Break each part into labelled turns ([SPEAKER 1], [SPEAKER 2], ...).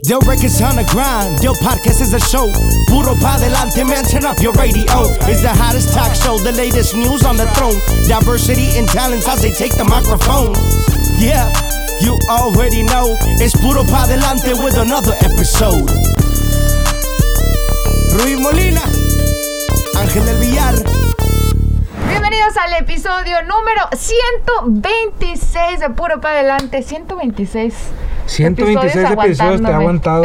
[SPEAKER 1] Del records on the grind, Del podcast is a show. Puro pa delante, man, turn up your radio. It's the hottest talk show, the latest news on the throne. Diversity and talents as they take the microphone. Yeah, you already know. It's Puro pa delante with another episode. Ruiz Molina, Ángel del Villar.
[SPEAKER 2] Bienvenidos al episodio número 126 de Puro Pa' Adelante. 126.
[SPEAKER 3] 126 episodios, episodios te ha aguantado.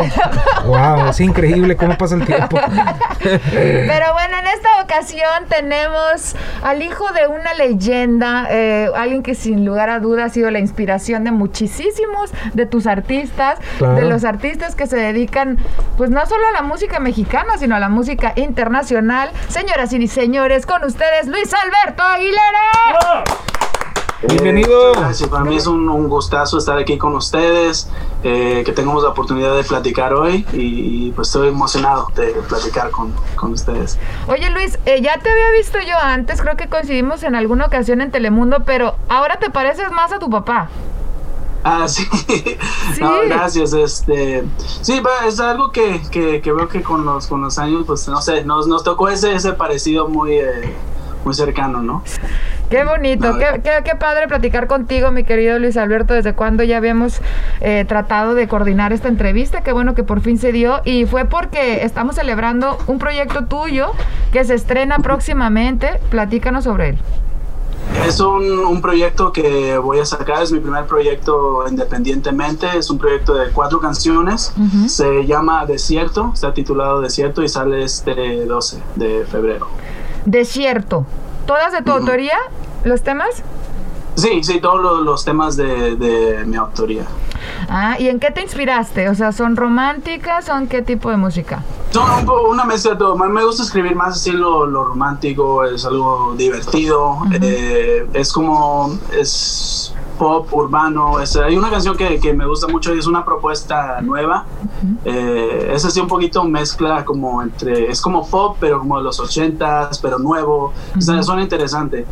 [SPEAKER 3] wow, es increíble cómo pasa el tiempo.
[SPEAKER 2] Pero bueno, en esta ocasión tenemos al hijo de una leyenda, eh, alguien que sin lugar a dudas ha sido la inspiración de muchísimos de tus artistas, de los artistas que se dedican, pues no solo a la música mexicana, sino a la música internacional. Señoras y señores, con ustedes Luis Alberto Aguilera.
[SPEAKER 3] Bienvenido.
[SPEAKER 4] gracias, para mí es un, gustazo estar aquí con ustedes, eh, que tengamos la oportunidad de platicar hoy y, pues estoy emocionado de platicar con, con ustedes.
[SPEAKER 2] Oye Luis, eh, ya te había visto yo antes, creo que coincidimos en alguna ocasión en Telemundo, pero ahora te pareces más a tu papá.
[SPEAKER 4] Ah, sí. No, gracias. Este, sí, es algo que, que, que, veo que con los, con los años, pues no sé, nos, nos tocó ese, ese parecido muy, eh, muy cercano, ¿no?
[SPEAKER 2] Qué bonito, qué, qué, padre platicar contigo, mi querido Luis Alberto, desde cuando ya habíamos eh, tratado de coordinar esta entrevista, qué bueno que por fin se dio y fue porque estamos celebrando un proyecto tuyo que se estrena próximamente, platícanos sobre él.
[SPEAKER 4] Es un, un, proyecto que voy a sacar, es mi primer proyecto independientemente, es un proyecto de cuatro canciones, se llama Desierto, está titulado Desierto y sale este 12 de febrero.
[SPEAKER 2] Desierto, ¿todas de tu autoría? los temas?
[SPEAKER 4] Sí, sí, todos los, temas de, mi autoría.
[SPEAKER 2] Ah, ¿y en qué te inspiraste? O sea, ¿son románticas? ¿Son qué tipo de música?
[SPEAKER 4] Son una mezcla de todo. Me gusta escribir más así lo, romántico, es algo divertido. Eh, es como, es pop urbano. Es, hay una canción que, que, me gusta mucho y es una propuesta nueva. Eh, es así un poquito mezcla como entre, es como pop, pero como de los ochentas, pero nuevo. O sea, suena interesante.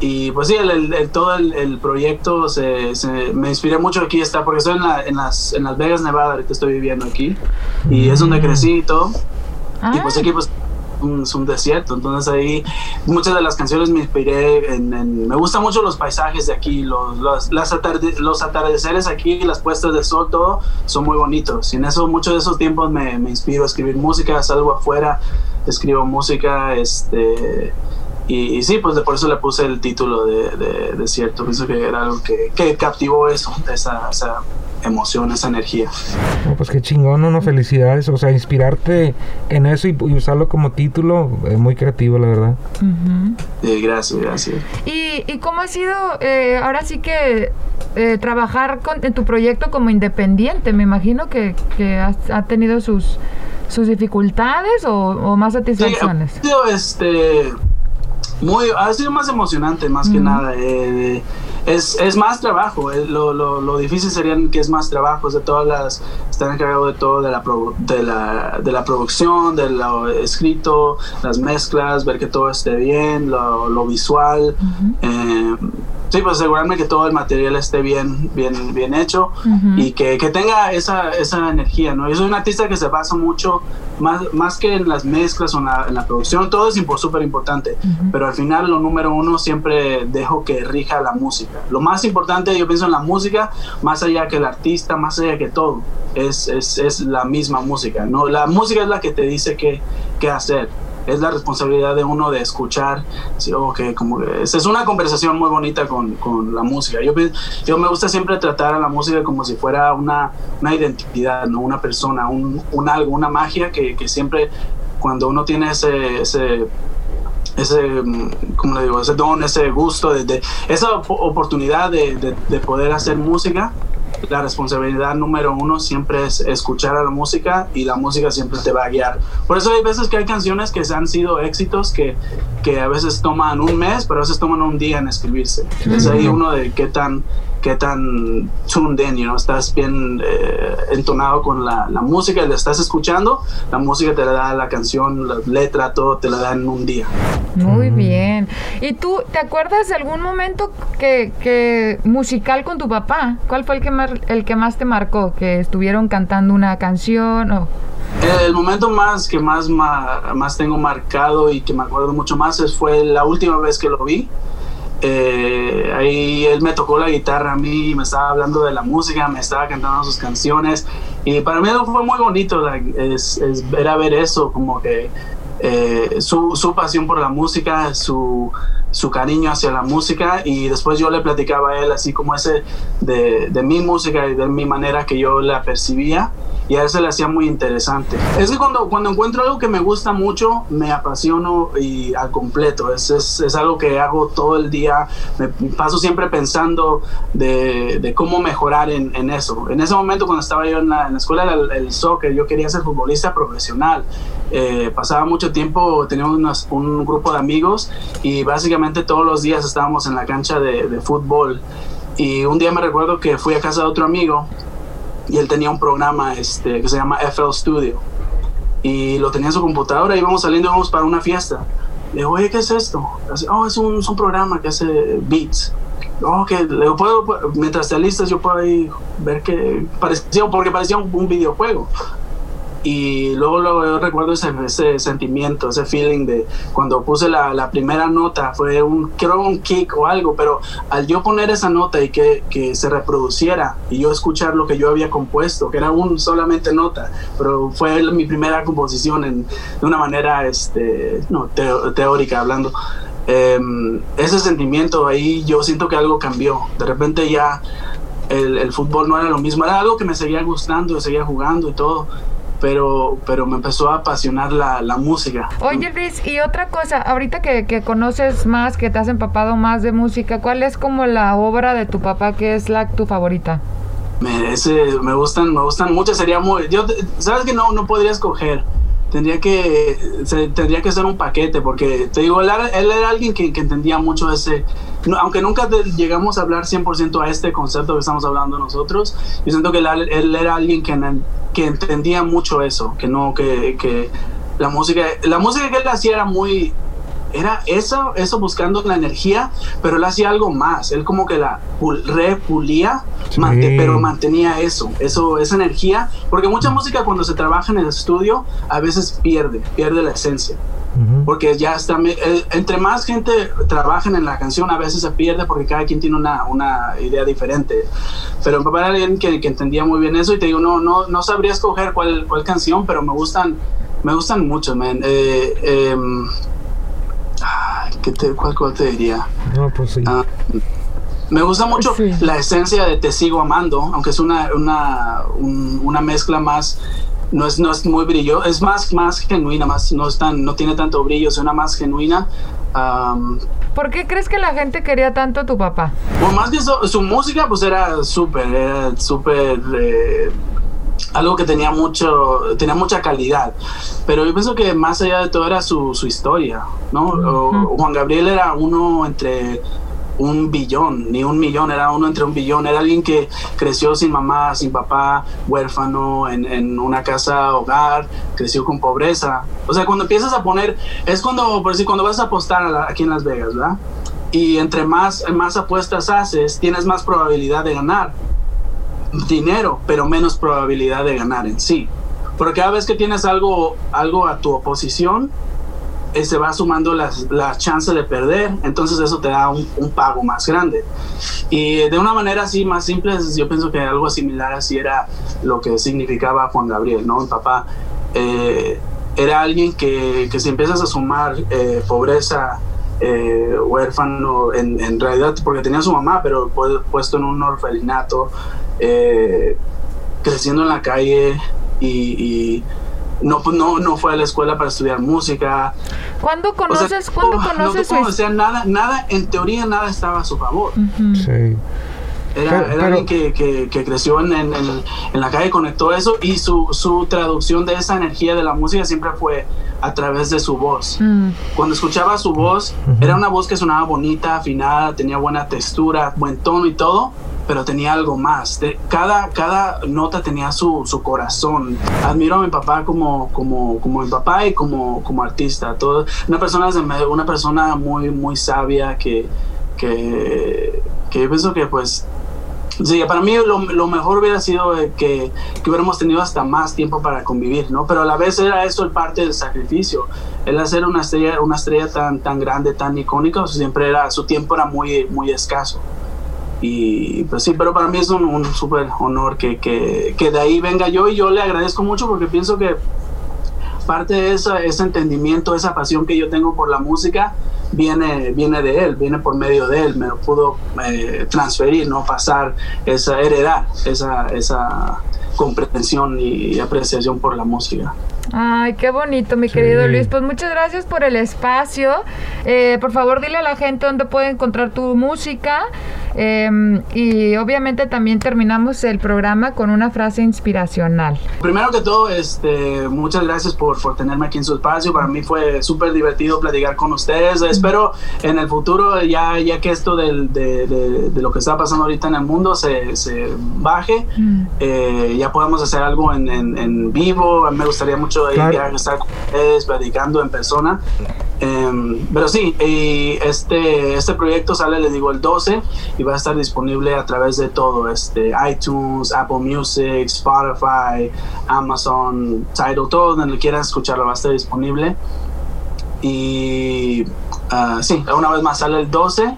[SPEAKER 4] Y pues sí, el, todo el, proyecto se, me inspiré mucho aquí está, porque estoy en, las, en Las Vegas, Nevada, ahorita estoy viviendo aquí, y es donde mm. crecí y todo. Y pues ah. aquí pues es un desierto, entonces ahí muchas de las canciones me inspiré me gustan mucho los paisajes de aquí, los, las los atardeceres aquí, las puestas de sol, todo son muy bonitos, y en eso muchos de esos tiempos me, me inspiro a escribir música, salgo afuera, escribo música, este y, sí, pues de por eso le puse el título de, de, Desierto. Pienso que era algo que, que captivó eso, esa, esa emoción, esa energía.
[SPEAKER 3] pues qué chingón, ¿no? Felicidades. O sea, inspirarte en eso y, usarlo como título, es muy creativo, la verdad.
[SPEAKER 4] gracias, gracias.
[SPEAKER 2] ¿Y, ¿Y, cómo ha sido eh, ahora sí que eh, trabajar con, en tu proyecto como independiente? Me imagino que, que ha, tenido sus, sus dificultades o, o más satisfacciones.
[SPEAKER 4] Sí, este muy, ha sido más emocionante, más que nada. Eh, es, es, más trabajo, eh, lo, lo, lo, difícil sería que es más trabajo, de todas las, están encargados de todo, de la, de la, de la producción, de lo escrito, las mezclas, ver que todo esté bien, lo, lo visual. eh, Sí, pues asegurarme que todo el material esté bien, bien, bien hecho y que, que, tenga esa, esa energía, ¿no? Yo soy un artista que se basa mucho, más, más que en las mezclas o en la, producción, todo es súper importante, pero al final lo número uno siempre dejo que rija la música. Lo más importante, yo pienso en la música, más allá que el artista, más allá que todo, es, es, es la misma música, ¿no? La música es la que te dice qué, qué hacer es la responsabilidad de uno de escuchar. ¿sí? que como es, es, una conversación muy bonita con, con, la música. Yo, yo me gusta siempre tratar a la música como si fuera una, una identidad, ¿no? una persona, un, un algo, una magia que, que, siempre cuando uno tiene ese, ese ese, como le digo, ese don, ese gusto, de, de esa oportunidad de, de, de, poder hacer música, la responsabilidad número uno siempre es escuchar a la música y la música siempre te va a guiar. Por eso hay veces que hay canciones que han sido éxitos que, que a veces toman un mes, pero a veces toman un día en escribirse. Es ahí uno de qué tan qué tan tuned in, you estás bien eh, entonado con la, la música, le estás escuchando, la música te la da la canción, la letra, todo te la da en un día.
[SPEAKER 2] Muy bien. ¿Y tú te acuerdas de algún momento que, que musical con tu papá? ¿Cuál fue el que más, el que más te marcó? ¿Que estuvieron cantando una canción o...?
[SPEAKER 4] El momento más que más, más, tengo marcado y que me acuerdo mucho más es, fue la última vez que lo vi. Eh, ahí él me tocó la guitarra a mí, me estaba hablando de la música, me estaba cantando sus canciones. Y para mí fue muy bonito, es, era ver eso, como que eh, su, su, pasión por la música, su, su, cariño hacia la música y después yo le platicaba a él así como ese de, mi música y de mi manera que yo la percibía y a él se le hacía muy interesante. Es que cuando, cuando encuentro algo que me gusta mucho, me apasiono y al completo. Es, es, es algo que hago todo el día. Me paso siempre pensando de, cómo mejorar en, eso. En ese momento, cuando estaba yo en la, escuela del soccer, yo quería ser futbolista profesional. Eh, pasaba mucho tiempo, teníamos un grupo de amigos y básicamente todos los días estábamos en la cancha de, de fútbol. Y un día me recuerdo que fui a casa de otro amigo y él tenía un programa este, que se llama FL Studio y lo tenía en su computadora y íbamos saliendo íbamos para una fiesta. Le digo, oye, ¿qué es esto? oh, es un, es un, programa que hace beats. Oh, que le puedo, mientras te listas, yo puedo ahí ver que parecía, porque parecía un, un videojuego y luego, luego yo recuerdo ese, ese, sentimiento, ese feeling de cuando puse la, la, primera nota, fue un, creo un kick o algo, pero al yo poner esa nota y que, que, se reproduciera y yo escuchar lo que yo había compuesto, que era un solamente nota, pero fue mi primera composición en, de una manera este, no, teórica hablando. Eh, ese sentimiento ahí yo siento que algo cambió. De repente ya el, el, fútbol no era lo mismo, era algo que me seguía gustando, seguía jugando y todo pero, pero me empezó a apasionar la, la música.
[SPEAKER 2] Oye Luis, y otra cosa, ahorita que, que, conoces más, que te has empapado más de música, ¿cuál es como la obra de tu papá que es la tu favorita?
[SPEAKER 4] Me, ese, me gustan, me gustan muchas, sería muy, yo, sabes que no, no podría escoger, tendría que, tendría que ser un paquete, porque te digo, él era, alguien que, entendía mucho ese, aunque nunca llegamos a hablar 100% a este concepto que estamos hablando nosotros, yo siento que él, él era alguien que, que entendía mucho eso, que no, que, que la música, la música que él hacía era muy, era eso, eso buscando la energía, pero él hacía algo más, él como que la repulía, sí. pero mantenía eso, eso, esa energía, porque mucha música cuando se trabaja en el estudio a veces pierde, pierde la esencia. Porque ya está, entre más gente trabajen en la canción, a veces se pierde porque cada quien tiene una, una idea diferente. Pero mi papá era alguien que, que, entendía muy bien eso y te digo, no, no, no sabría escoger cuál, cuál canción, pero me gustan, me gustan mucho, man. Eh, eh, ¿qué te, cuál, ¿Cuál te diría?
[SPEAKER 3] No, pues sí.
[SPEAKER 4] Ah, me gusta mucho sí. la esencia de Te sigo amando, aunque es una, una, un, una mezcla más no es, no es muy brillo, es más, más genuina, más, no, es tan, no tiene tanto brillo, suena más genuina. Um,
[SPEAKER 2] ¿Por qué crees que la gente quería tanto a tu papá?
[SPEAKER 4] Bueno, más que su, su música, pues era súper, era súper... Eh, algo que tenía mucho tenía mucha calidad pero yo pienso que más allá de todo era su, su historia no uh -huh. Juan Gabriel era uno entre un billón, ni un millón, era uno entre un billón. Era alguien que creció sin mamá, sin papá, huérfano, en, en, una casa hogar, creció con pobreza. O sea, cuando empiezas a poner, es cuando, por decir, cuando vas a apostar a la, aquí en Las Vegas, ¿verdad? Y entre más, más apuestas haces, tienes más probabilidad de ganar dinero, pero menos probabilidad de ganar en sí. Porque cada vez que tienes algo, algo a tu oposición, eh, se va sumando las, las chances de perder, entonces eso te da un, pago más grande. Y de una manera así más simple, yo pienso que algo similar así era lo que significaba Juan Gabriel, ¿no? Mi papá eh, era alguien que, que, si empiezas a sumar eh, pobreza, eh, huérfano, en, en, realidad, porque tenía su mamá, pero puesto en un orfelinato, eh, creciendo en la calle y, y no, no, no fue a la escuela para estudiar música.
[SPEAKER 2] ¿Cuándo conoces? O sea, ¿cuándo
[SPEAKER 4] no,
[SPEAKER 2] conoces?
[SPEAKER 4] No, o sea, nada, nada, en teoría nada estaba a su favor. Uh -huh. Sí. Era, pero, era alguien que, que, que creció en, en, en, la calle, conectó eso y su, su, traducción de esa energía de la música siempre fue a través de su voz. Mm. Cuando escuchaba su voz, uh -huh. era una voz que sonaba bonita, afinada, tenía buena textura, buen tono y todo, pero tenía algo más. De, cada, cada nota tenía su, su, corazón. Admiro a mi papá como, como, como mi papá y como, como artista. Todo, una, persona, una persona muy, muy sabia que, que, que yo pienso que pues Sí, para mí lo, mejor hubiera sido que, que, hubiéramos tenido hasta más tiempo para convivir, ¿no? Pero a la vez era eso el parte del sacrificio. El hacer una estrella, una estrella tan, tan grande, tan icónica, siempre era, su tiempo era muy, muy escaso. Y pues sí, pero para mí es un, un súper honor que, que, que de ahí venga yo y yo le agradezco mucho porque pienso que parte de esa, ese entendimiento, esa pasión que yo tengo por la música, viene, viene de él, viene por medio de él, me lo pudo eh, transferir, no pasar, esa, heredar esa, esa comprensión y apreciación por la música.
[SPEAKER 2] Ay, qué bonito, mi querido Luis. Pues muchas gracias por el espacio. Eh, por favor, dile a la gente dónde puede encontrar tu música. Em, y obviamente también terminamos el programa con una frase inspiracional.
[SPEAKER 4] Primero que todo, este, muchas gracias por, por tenerme aquí en su espacio. Para mí fue súper divertido platicar con ustedes. Espero en el futuro, ya, ya que esto del, de, de, lo que está pasando ahorita en el mundo se, se baje, mm. eh, ya podamos hacer algo en, en, en vivo. Me gustaría mucho claro. estar con ustedes, platicando en persona. Em, pero sí, este, este proyecto sale, les digo, el 12 y va a estar disponible a través de todo, este, iTunes, Apple Music, Spotify, Amazon, Tidal, todo donde quieran escucharlo va a estar disponible. Y uh, sí, una vez más sale el 12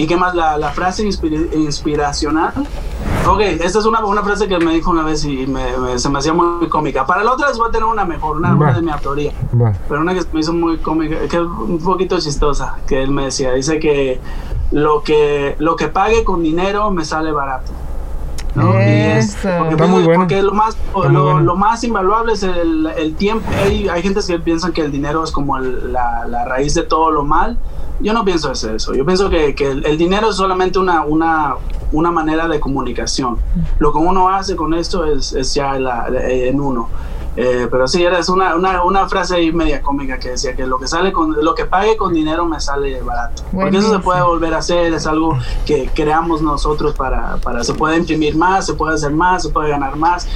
[SPEAKER 4] ¿Y qué más? La, la frase inspiracional. Ok, esta es una, una, frase que me dijo una vez y me, se me hacía muy cómica. Para la otra les voy a tener una mejor, una, de mi autoría. Pero una que me hizo muy cómica, que es un poquito chistosa, que él me decía. Dice que lo que, lo que pague con dinero me sale barato. ¿no? porque, muy bueno. porque lo más lo, lo, más invaluable es el, el tiempo hay, hay gente que piensan que el dinero es como el, la, la, raíz de todo lo mal yo no pienso eso. Yo pienso que, que el, dinero es solamente una, una, una, manera de comunicación. Lo que uno hace con esto es, es ya la, en uno. Eh, pero sí, era una, una, una, frase ahí media cómica que decía que lo que sale con lo que pague con dinero me sale barato. Porque eso se puede volver a hacer, es algo que creamos nosotros para, para se puede imprimir más, se puede hacer más, se puede ganar más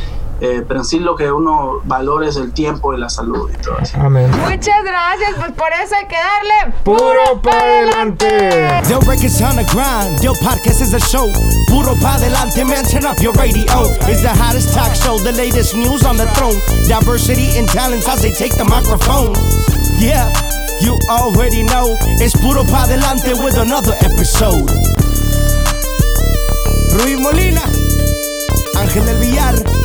[SPEAKER 4] eh, pero sí lo que uno valora es el tiempo y la salud y todo eso.
[SPEAKER 3] Amén.
[SPEAKER 2] Muchas gracias, pues por eso hay que darle
[SPEAKER 3] puro para adelante.
[SPEAKER 1] Yo records on the grind, yo podcast is a show. Puro para adelante, man, turn up your radio. It's the hottest talk show, the latest news on the throne. Diversity and talents as they take the microphone. Yeah, you already know. It's puro para adelante with another episode. Rui Molina, Ángel del Villar.